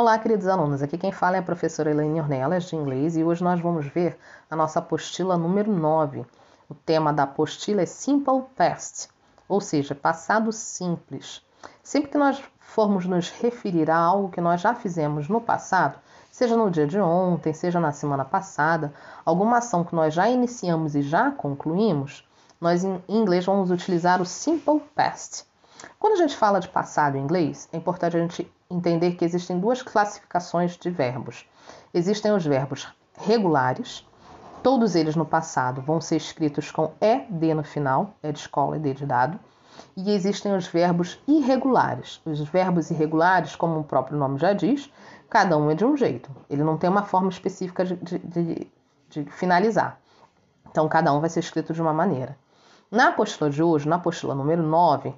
Olá, queridos alunos. Aqui quem fala é a professora Elaine Ornelas, de inglês, e hoje nós vamos ver a nossa apostila número 9. O tema da apostila é Simple Past, ou seja, passado simples. Sempre que nós formos nos referir a algo que nós já fizemos no passado, seja no dia de ontem, seja na semana passada, alguma ação que nós já iniciamos e já concluímos, nós em inglês vamos utilizar o Simple Past. Quando a gente fala de passado em inglês, é importante a gente entender que existem duas classificações de verbos. Existem os verbos regulares, todos eles no passado vão ser escritos com ED no final, é de escola, ED de dado. E existem os verbos irregulares. Os verbos irregulares, como o próprio nome já diz, cada um é de um jeito. Ele não tem uma forma específica de, de, de, de finalizar. Então, cada um vai ser escrito de uma maneira. Na apostila de hoje, na apostila número 9,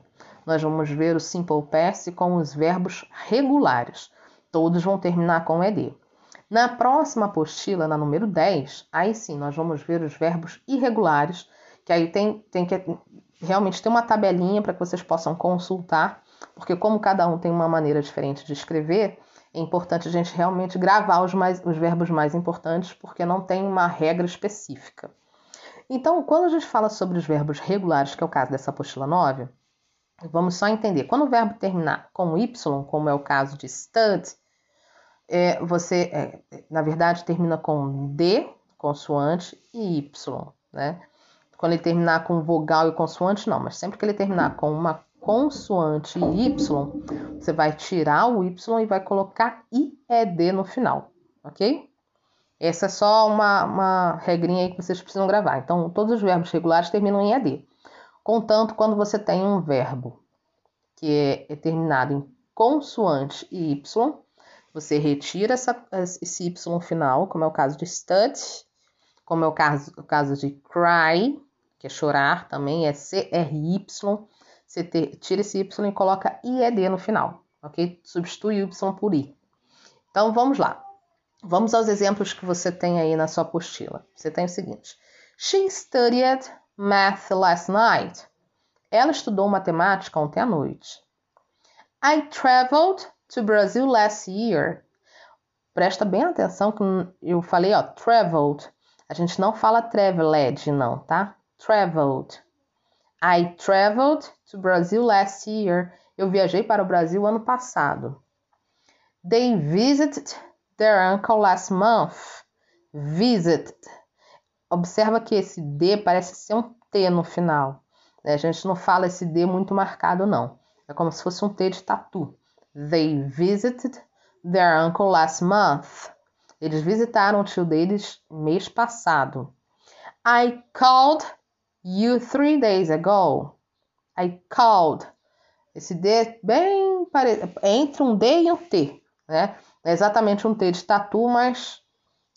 nós vamos ver o simple past com os verbos regulares. Todos vão terminar com ed. Na próxima apostila, na número 10, aí sim nós vamos ver os verbos irregulares, que aí tem, tem que realmente ter uma tabelinha para que vocês possam consultar, porque como cada um tem uma maneira diferente de escrever, é importante a gente realmente gravar os, mais, os verbos mais importantes, porque não tem uma regra específica. Então, quando a gente fala sobre os verbos regulares, que é o caso dessa apostila 9, vamos só entender. Quando o verbo terminar com Y, como é o caso de stud, é, você, é, na verdade, termina com D, consoante, e Y, né? Quando ele terminar com vogal e consoante, não, mas sempre que ele terminar com uma consoante Y, você vai tirar o Y e vai colocar IED no final, ok? Essa é só uma, uma regrinha aí que vocês precisam gravar. Então, todos os verbos regulares terminam em ED. Contanto, quando você tem um verbo que é, terminado em consoante e Y, você retira essa, esse Y final, como é o caso de stud, como é o caso, o caso de cry, que é chorar também, é C-R-Y. Você tira esse Y e coloca IED no final, ok? Substitui Y por I. Então, vamos lá. Vamos aos exemplos que você tem aí na sua apostila. Você tem o seguinte: She studied math last night. Ela estudou matemática ontem à noite. I traveled to Brazil last year. Presta bem atenção que eu falei, ó, traveled. A gente não fala traveled, não, tá? Traveled. I traveled to Brazil last year. Eu viajei para o Brasil ano passado. They visited their uncle last month. Visit. Observa que esse D parece ser um T no final. Né? A gente não fala esse D muito marcado, não. É como se fosse um T de tatu. They visited their uncle last month. Eles visitaram o tio deles mês passado. I called you three days ago. I called. Esse D é bem. Entre um D e um T, né? é exatamente um T de tatu, mas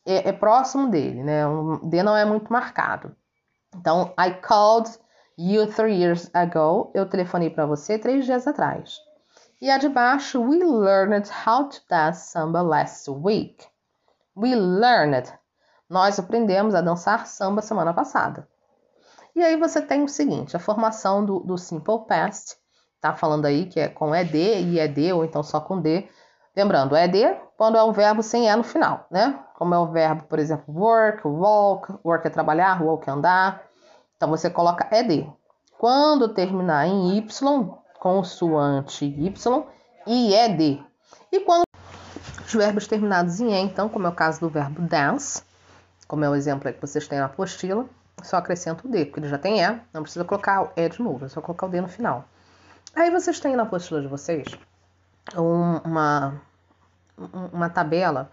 é, é próximo dele, né? O D não é muito marcado. Então, I called you three years ago. Eu telefonei para você três dias atrás. E a de baixo, we learned how to dance samba last week. We learned. Nós aprendemos a dançar samba semana passada. E aí você tem o seguinte, a formação do, do simple past, tá falando aí que é com ED e ED, ou então só com D, Lembrando, ED quando é um verbo sem E no final, né? Como é o verbo, por exemplo, work, walk, work é trabalhar, walk é andar. Então você coloca ED. Quando terminar em Y, consoante Y, e ED. E quando os verbos terminados em E, então, como é o caso do verbo dance, como é o exemplo que vocês têm na apostila, só acrescenta o D, porque ele já tem E, não precisa colocar o E de novo, é só colocar o D no final. Aí vocês têm na apostila de vocês uma, uma tabela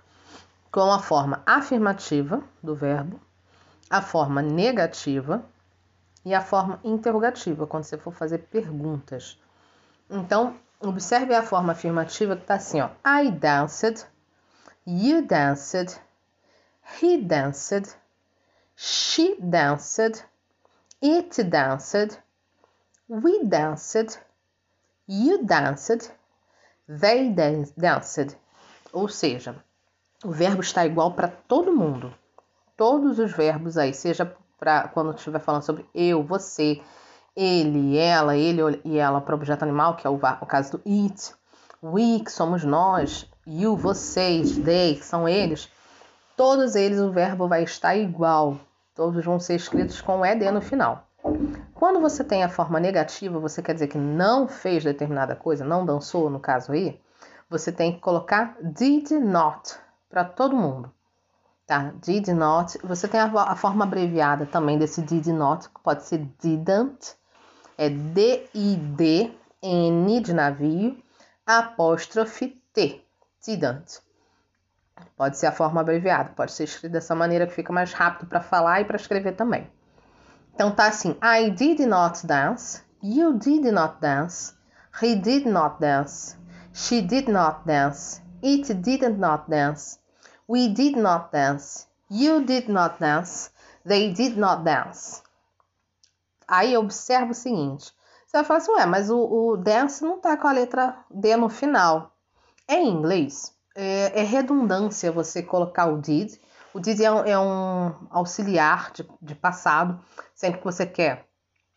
com a forma afirmativa do verbo, a forma negativa e a forma interrogativa, quando você for fazer perguntas. Então, observe a forma afirmativa que está assim, ó. I danced, you danced, he danced, she danced, it danced, we danced, you danced, They danced. Ou seja, o verbo está igual para todo mundo. Todos os verbos aí, seja para quando estiver falando sobre eu, você, ele, ela, ele e ela para objeto animal, que é o, o caso do it, we, que somos nós, you, vocês, they, que são eles, todos eles o verbo vai estar igual. Todos vão ser escritos com ed no final. Quando você tem a forma negativa, você quer dizer que não fez determinada coisa, não dançou, no caso aí, você tem que colocar did not para todo mundo. Tá? Did not. Você tem a, a, forma abreviada também desse did not, que pode ser didn't. É D-I-D, N de navio, apóstrofe T. Didn't. Pode ser a forma abreviada, pode ser escrito dessa maneira que fica mais rápido para falar e para escrever também. Então tá assim: I did not dance, you did not dance, he did not dance, she did not dance, it did not dance, we did not dance, you did not dance, they did not dance. Aí observa o seguinte: você vai falar assim, ué, mas o, o dance não tá com a letra D no final. Em inglês, é, é redundância você colocar o did. O did é um, é um auxiliar de, de passado. Sempre que você quer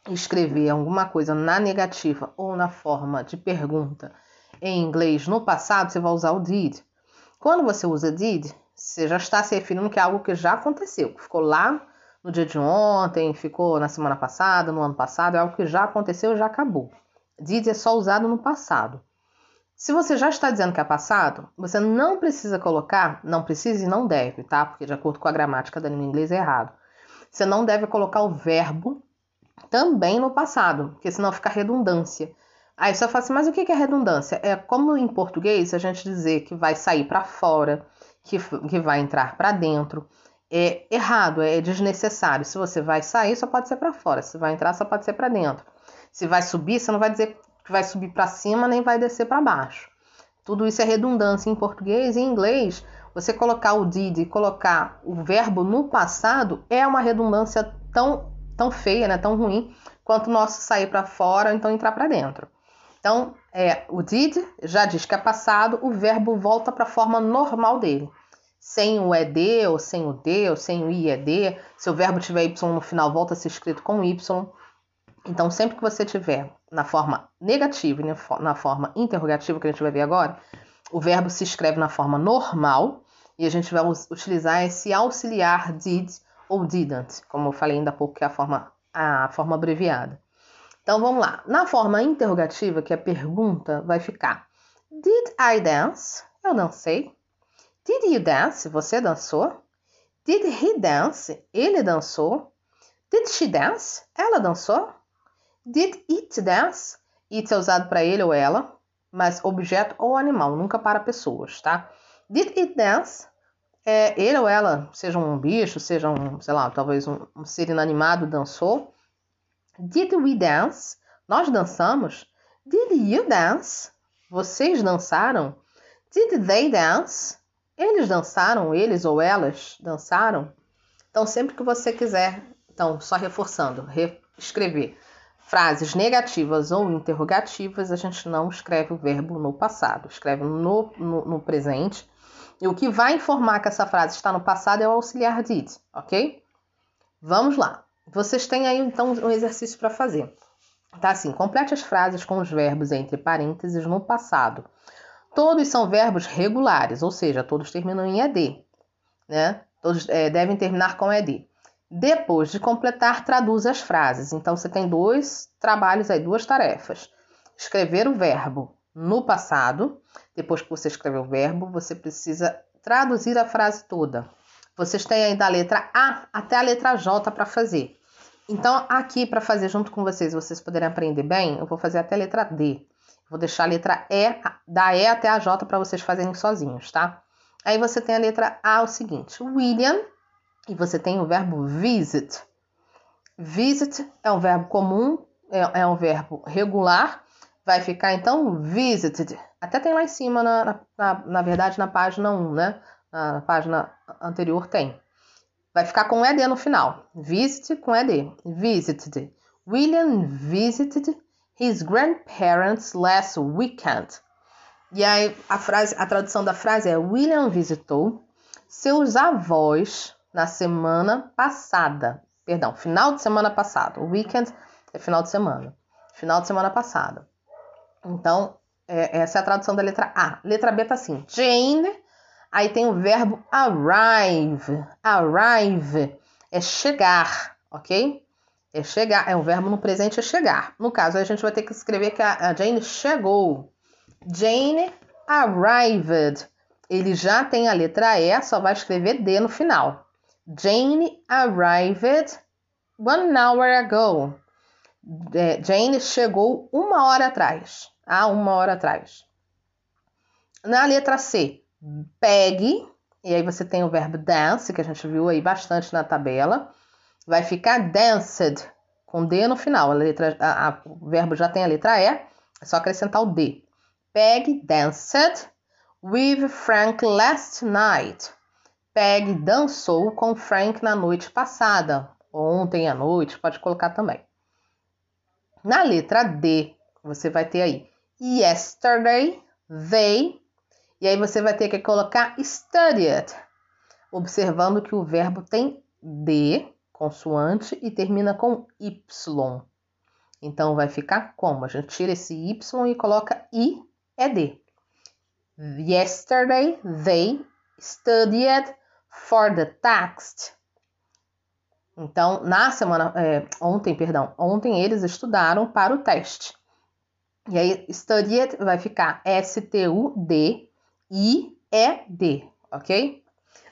escrever alguma coisa na negativa ou na forma de pergunta em inglês no passado, você vai usar o did. Quando você usa did, você já está se referindo que é algo que já aconteceu, que ficou lá no dia de ontem, ficou na semana passada, no ano passado, é algo que já aconteceu e já acabou. Did é só usado no passado. Se você já está dizendo que é passado, você não precisa colocar, não precisa e não deve, tá? Porque de acordo com a gramática da língua inglesa é errado. Você não deve colocar o verbo também no passado, porque senão fica redundância. Aí você fala assim, mas o que é redundância? É como em português a gente dizer que vai sair para fora, que, que vai entrar para dentro. É errado, é desnecessário. Se você vai sair, só pode ser para fora. Se vai entrar, só pode ser para dentro. Se vai subir, você não vai dizer que vai subir para cima nem vai descer para baixo. Tudo isso é redundância em português e em inglês. Você colocar o did e colocar o verbo no passado é uma redundância tão, tão feia, né, tão ruim, quanto o nosso sair para fora ou então entrar para dentro. Então, é, o did já diz que é passado, o verbo volta para a forma normal dele. Sem o ed, ou sem o d, ou sem o ied. Se o verbo tiver y no final, volta a ser escrito com y. Então, sempre que você tiver na forma negativa e na forma interrogativa, que a gente vai ver agora, o verbo se escreve na forma normal e a gente vai utilizar esse auxiliar did ou didn't, como eu falei ainda há pouco, que é a forma, a forma abreviada. Então vamos lá. Na forma interrogativa, que é a pergunta, vai ficar Did I dance? Eu dancei. Did you dance? Você dançou? Did he dance? Ele dançou. Did she dance? Ela dançou. Did it dance? It é usado para ele ou ela, mas objeto ou animal, nunca para pessoas, tá? Did it dance? É, ele ou ela, seja um bicho, seja um, sei lá, talvez um, um ser inanimado, dançou. Did we dance? Nós dançamos. Did you dance? Vocês dançaram? Did they dance? Eles dançaram, eles ou elas dançaram? Então, sempre que você quiser, então, só reforçando, escrever frases negativas ou interrogativas, a gente não escreve o verbo no passado, escreve no, no, no presente. E o que vai informar que essa frase está no passado é o auxiliar did, ok? Vamos lá. Vocês têm aí então um exercício para fazer. Tá assim, complete as frases com os verbos entre parênteses no passado. Todos são verbos regulares, ou seja, todos terminam em ed, né? Todos é, devem terminar com ed. Depois de completar, traduz as frases. Então você tem dois trabalhos aí, duas tarefas. Escrever o verbo no passado. Depois que você escreveu o verbo, você precisa traduzir a frase toda. Vocês têm aí da letra A até a letra J para fazer. Então, aqui para fazer junto com vocês, vocês poderem aprender bem, eu vou fazer até a letra D. Vou deixar a letra E, da E até a J para vocês fazerem sozinhos, tá? Aí você tem a letra A, o seguinte: William e você tem o verbo visit. Visit é um verbo comum, é, é um verbo regular. Vai ficar então visited. Até tem lá em cima, na, na, na verdade, na página 1, né? Na, na página anterior tem. Vai ficar com ED no final. Visit com ED. Visited. William visited his grandparents last weekend. E aí a frase, a tradução da frase é William visitou seus avós na semana passada. Perdão, final de semana passada. O weekend é final de semana. Final de semana passada. Então, É, essa é a tradução da letra A. Letra B tá assim: Jane. Aí tem o verbo arrive. Arrive é chegar, ok? É chegar, é um verbo no presente é chegar. No caso, a gente vai ter que escrever que a Jane chegou. Jane arrived. Ele já tem a letra E, só vai escrever D no final. Jane arrived one hour ago. É, Jane chegou uma hora atrás. Ah, uma hora atrás. Na letra C, Peg, e aí você tem o verbo dance, que a gente viu aí bastante na tabela. Vai ficar danced, com D no final. A letra, a, a, o verbo já tem a letra E, é só acrescentar o D. Peg danced with Frank last night. Peg dançou com Frank na noite passada. Ontem à noite, pode colocar também. Na letra D, você vai ter aí yesterday, they, e aí você vai ter que colocar studied, observando que o verbo tem D, consoante, e termina com Y. Então vai ficar como? A gente tira esse Y e coloca I, é D. Yesterday, they studied for the text. Então, na semana, é, ontem, perdão, ontem eles estudaram para o teste. E aí, studied vai ficar S-T-U-D-I-E-D, ok?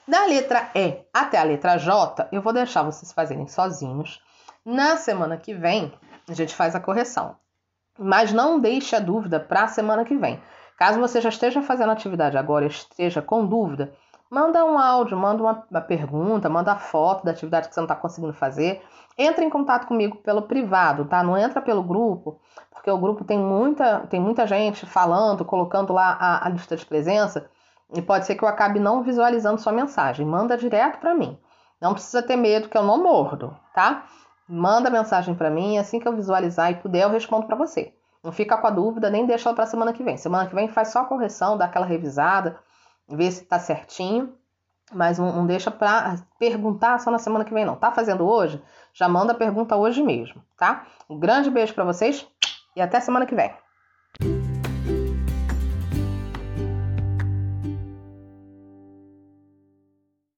Da letra E até a letra J, eu vou deixar vocês fazerem sozinhos. Na semana que vem, a gente faz a correção. Mas não deixe a dúvida para a semana que vem. Caso você já esteja fazendo atividade agora e esteja com dúvida, Manda um áudio, manda uma, uma pergunta, manda foto da atividade que você não está conseguindo fazer. Entra em contato comigo pelo privado, tá? Não entra pelo grupo, porque o grupo tem muita, tem muita gente falando, colocando lá a, a lista de presença, e pode ser que eu acabe não visualizando sua mensagem. Manda direto para mim. Não precisa ter medo que eu não mordo, tá? Manda mensagem para mim, assim que eu visualizar e puder, eu respondo para você. Não fica com a dúvida, nem deixa para semana que vem. Semana que vem faz só a correção, dá aquela revisada ver se tá certinho. Mas não, não deixa para perguntar só na semana que vem, não. Tá fazendo hoje? Já manda a pergunta hoje mesmo, tá? Um grande beijo para vocês e até semana que vem.